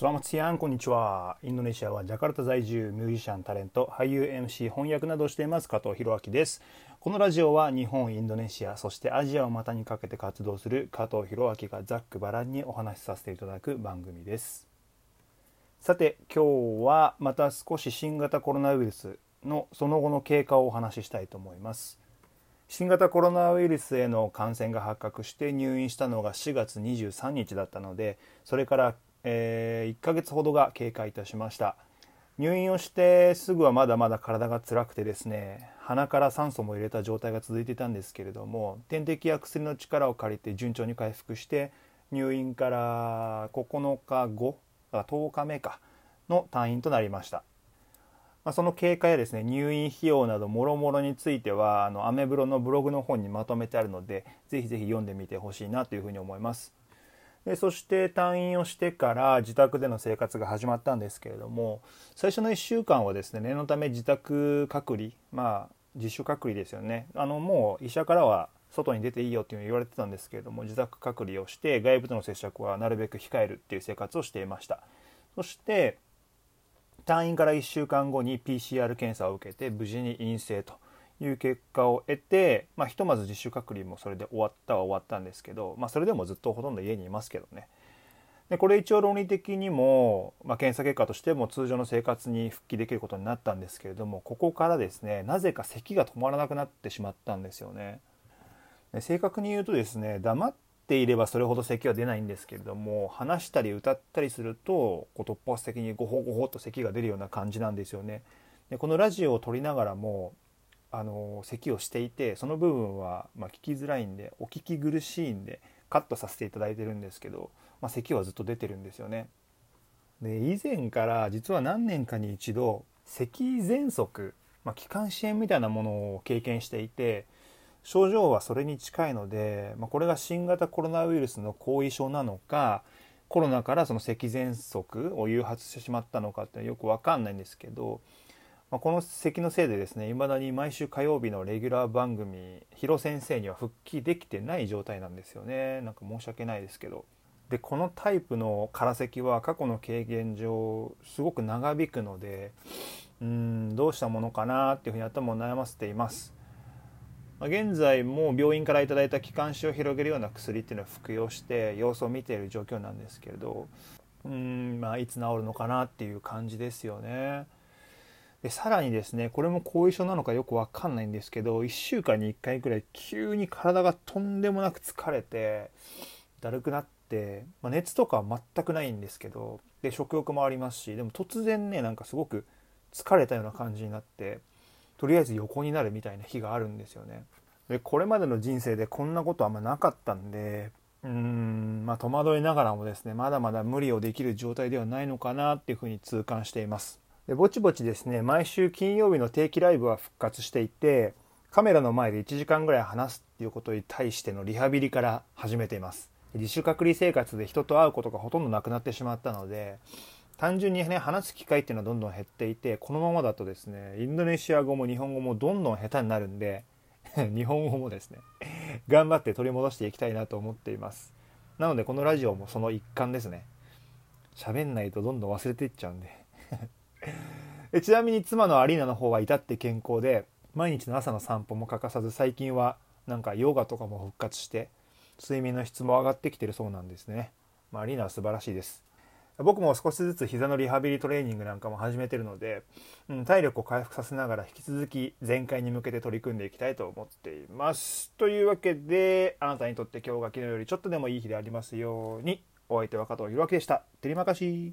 スラマツヤンこんにちは。インドネシアはジャカルタ在住ミュージシャンタレント俳優 MC 翻訳などをしています加藤弘明です。このラジオは日本インドネシアそしてアジアを股にかけて活動する加藤弘明がざっくばらんにお話しさせていただく番組です。さて今日はまた少し新型コロナウイルスのその後の経過をお話ししたいと思います。新型コロナウイルスへの感染が発覚して入院したのが4月23日だったのでそれからえー、1ヶ月ほどが経過いたしました。入院をしてすぐはまだまだ体が辛くてですね鼻から酸素も入れた状態が続いていたんですけれども点滴や薬の力を借りて順調に回復して入院から9日後10日目かの退院となりました、まあ、その経過やですね入院費用などもろもろについてはあのアメブロのブログの本にまとめてあるのでぜひぜひ読んでみてほしいなというふうに思います。でそして退院をしてから自宅での生活が始まったんですけれども最初の1週間はですね念のため自宅隔離まあ自主隔離ですよね。あのもう医者からは外に出ていいよっていうの言われてたんですけれども自宅隔離をして外部との接触はなるべく控えるっていう生活をしていました。そして退院から1週間後に PCR 検査を受けて無事に陰性と。いう結果を得て、まあ、ひとまず自主隔離もそれで終わったは終わったんですけど、まあ、それでもずっとほとんど家にいますけどね。でこれ一応論理的にも、まあ、検査結果としても通常の生活に復帰できることになったんですけれどもここからですねなぜか咳が止まらなくなってしまったんですよね。で正確に言うとですね黙っていればそれほど咳は出ないんですけれども話したり歌ったりするとこう突発的にゴホゴホと咳が出るような感じなんですよね。でこのラジオを撮りながらもあの咳をしていてその部分は、ま聞きづらいんでお聞き苦しいんでカットさせていただいてるんですけど、まあ、咳はずっと出てるんですよね。で以前から実は何年かに一度咳喘息、まあ、気管支炎みたいなものを経験していて症状はそれに近いので、まあ、これが新型コロナウイルスの後遺症なのかコロナからその咳喘息を誘発してしまったのかってよく分かんないんですけどまあ、この席のせいでですねいまだに毎週火曜日のレギュラー番組「ヒロ先生」には復帰できてない状態なんですよね。なんか申し訳ないですけど。でこのタイプの空咳は過去の経験上すごく長引くのでうんどうしたものかなっていうふうに頭を悩ませています。ま現在も病院から頂いた気管支を広げるような薬っていうのを服用して様子を見ている状況なんですけれどうんまあいつ治るのかなっていう感じですよね。でさらにですねこれも後遺症なのかよくわかんないんですけど1週間に1回くらい急に体がとんでもなく疲れてだるくなって、まあ、熱とかは全くないんですけどで食欲もありますしでも突然ねなんかすごく疲れたような感じになってとりあえず横になるみたいな日があるんですよね。でこれまでの人生でこんなことあんまなかったんでうーんまあ戸惑いながらもですねまだまだ無理をできる状態ではないのかなっていうふうに痛感しています。でぼちぼちですね毎週金曜日の定期ライブは復活していてカメラの前で1時間ぐらい話すっていうことに対してのリハビリから始めています。自主隔離生活で人と会うことがほとんどなくなってしまったので単純にね話す機会っていうのはどんどん減っていてこのままだとですねインドネシア語も日本語もどんどん下手になるんで 日本語もですね頑張って取り戻していきたいなと思っています。なのでこのラジオもその一環ですね。喋んないとどんどん忘れていっちゃうんで。ちなみに妻のアリーナの方は至って健康で毎日の朝の散歩も欠かさず最近はなんかヨガとかも復活して睡眠の質も上がってきてるそうなんですね、まあ、アリーナは素晴らしいです。僕も少しずつ膝のリハビリトレーニングなんかも始めてるので、うん、体力を回復させながら引き続き全開に向けて取り組んでいきたいと思っています。というわけであなたにとって今日が昨日よりちょっとでもいい日でありますようにお相手は加藤弘明でした。テリマカシー